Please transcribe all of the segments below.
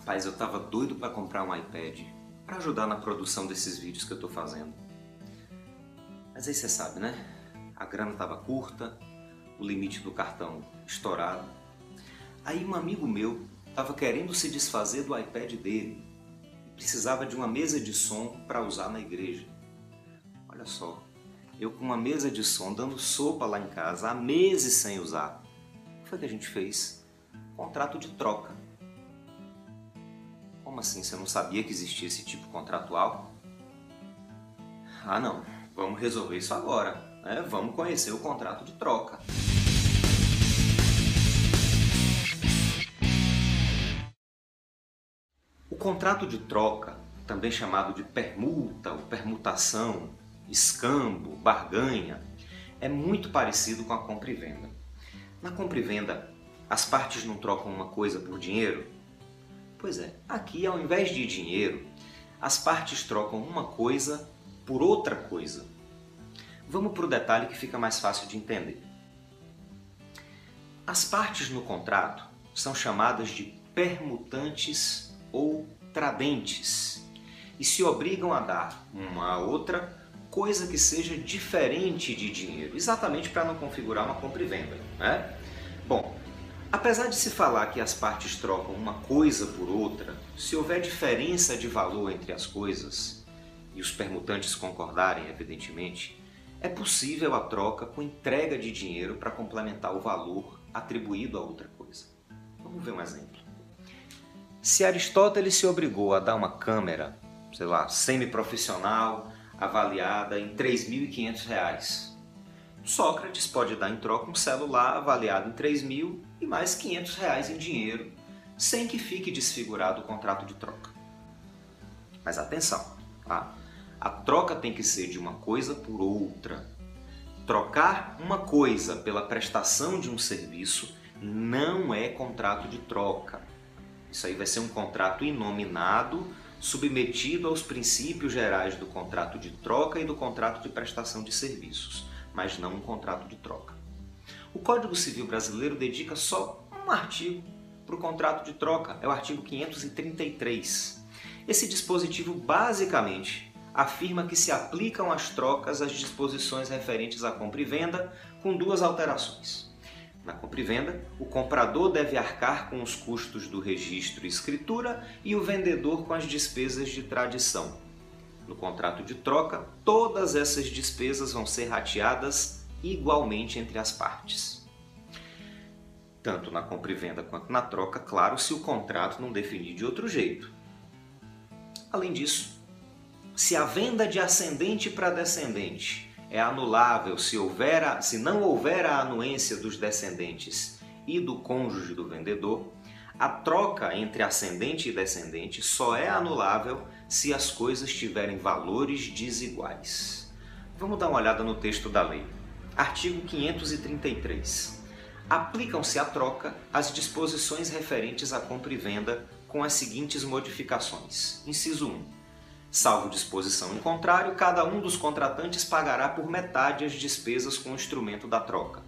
Rapaz, eu tava doido para comprar um iPad para ajudar na produção desses vídeos que eu tô fazendo. Mas aí você sabe, né? A grana tava curta, o limite do cartão estourado. Aí um amigo meu tava querendo se desfazer do iPad dele e precisava de uma mesa de som para usar na igreja. Olha só, eu com uma mesa de som dando sopa lá em casa há meses sem usar. O que foi que a gente fez? Contrato de troca. Como assim? Você não sabia que existia esse tipo contratual? Ah, não. Vamos resolver isso agora. Né? Vamos conhecer o contrato de troca. O contrato de troca, também chamado de permuta ou permutação, escambo, barganha, é muito parecido com a compra e venda. Na compra e venda, as partes não trocam uma coisa por dinheiro, Pois é, aqui ao invés de dinheiro, as partes trocam uma coisa por outra coisa. Vamos para o detalhe que fica mais fácil de entender. As partes no contrato são chamadas de permutantes ou tradentes e se obrigam a dar uma a outra coisa que seja diferente de dinheiro, exatamente para não configurar uma compra e venda. Né? Apesar de se falar que as partes trocam uma coisa por outra, se houver diferença de valor entre as coisas, e os permutantes concordarem, evidentemente, é possível a troca com entrega de dinheiro para complementar o valor atribuído a outra coisa. Vamos ver um exemplo. Se Aristóteles se obrigou a dar uma câmera, sei lá, semi-profissional, avaliada em R$ 3.500, Sócrates pode dar em troca um celular avaliado em 3 mil e mais 500 reais em dinheiro, sem que fique desfigurado o contrato de troca. Mas atenção, tá? a troca tem que ser de uma coisa por outra. Trocar uma coisa pela prestação de um serviço não é contrato de troca. Isso aí vai ser um contrato inominado, submetido aos princípios gerais do contrato de troca e do contrato de prestação de serviços mas não um contrato de troca. O Código Civil Brasileiro dedica só um artigo para o contrato de troca, é o artigo 533. Esse dispositivo basicamente afirma que se aplicam às trocas as disposições referentes à compra e venda, com duas alterações. Na compra e venda, o comprador deve arcar com os custos do registro e escritura e o vendedor com as despesas de tradição, no contrato de troca, todas essas despesas vão ser rateadas igualmente entre as partes. Tanto na compra e venda quanto na troca, claro, se o contrato não definir de outro jeito. Além disso, se a venda de ascendente para descendente é anulável se, houver a, se não houver a anuência dos descendentes e do cônjuge do vendedor, a troca entre ascendente e descendente só é anulável se as coisas tiverem valores desiguais. Vamos dar uma olhada no texto da lei. Artigo 533. Aplicam-se à troca as disposições referentes à compra e venda com as seguintes modificações. Inciso 1. Salvo disposição em contrário, cada um dos contratantes pagará por metade as despesas com o instrumento da troca.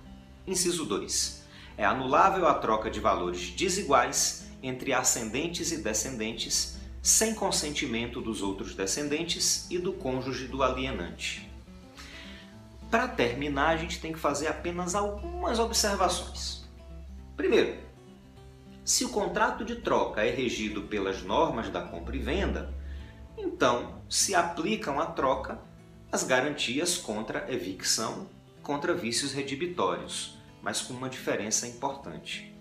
Inciso 2 é anulável a troca de valores desiguais entre ascendentes e descendentes, sem consentimento dos outros descendentes e do cônjuge do alienante. Para terminar, a gente tem que fazer apenas algumas observações. Primeiro, se o contrato de troca é regido pelas normas da compra e venda, então se aplicam à troca as garantias contra evicção, contra vícios redibitórios mas com uma diferença importante.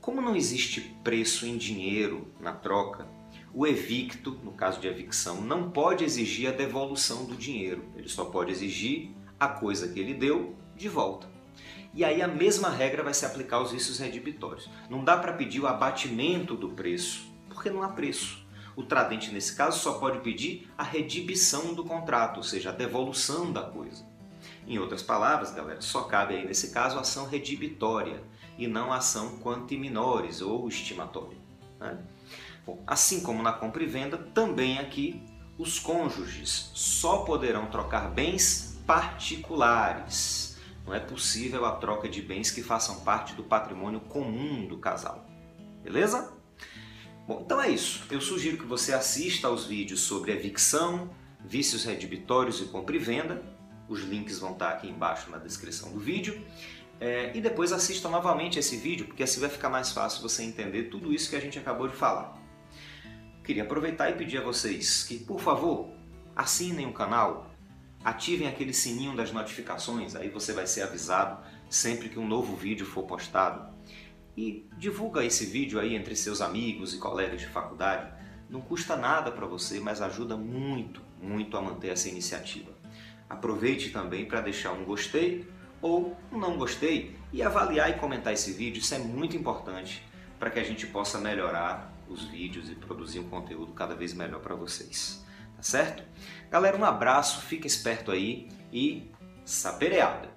Como não existe preço em dinheiro na troca, o evicto, no caso de evicção, não pode exigir a devolução do dinheiro, ele só pode exigir a coisa que ele deu de volta. E aí a mesma regra vai se aplicar aos vícios redibitórios. Não dá para pedir o abatimento do preço, porque não há preço. O tradente, nesse caso, só pode pedir a redibição do contrato, ou seja, a devolução da coisa. Em outras palavras, galera, só cabe aí nesse caso ação redibitória e não ação quanti minores ou estimatória. Né? Bom, assim como na compra e venda, também aqui os cônjuges só poderão trocar bens particulares. Não é possível a troca de bens que façam parte do patrimônio comum do casal. Beleza? Bom, então é isso. Eu sugiro que você assista aos vídeos sobre evicção, vícios redibitórios e compra e venda. Os links vão estar aqui embaixo na descrição do vídeo. É, e depois assista novamente esse vídeo, porque assim vai ficar mais fácil você entender tudo isso que a gente acabou de falar. Queria aproveitar e pedir a vocês que, por favor, assinem o canal, ativem aquele sininho das notificações, aí você vai ser avisado sempre que um novo vídeo for postado. E divulga esse vídeo aí entre seus amigos e colegas de faculdade. Não custa nada para você, mas ajuda muito, muito a manter essa iniciativa. Aproveite também para deixar um gostei ou um não gostei e avaliar e comentar esse vídeo. Isso é muito importante para que a gente possa melhorar os vídeos e produzir um conteúdo cada vez melhor para vocês. Certo? Galera, um abraço, fica esperto aí e sapereada!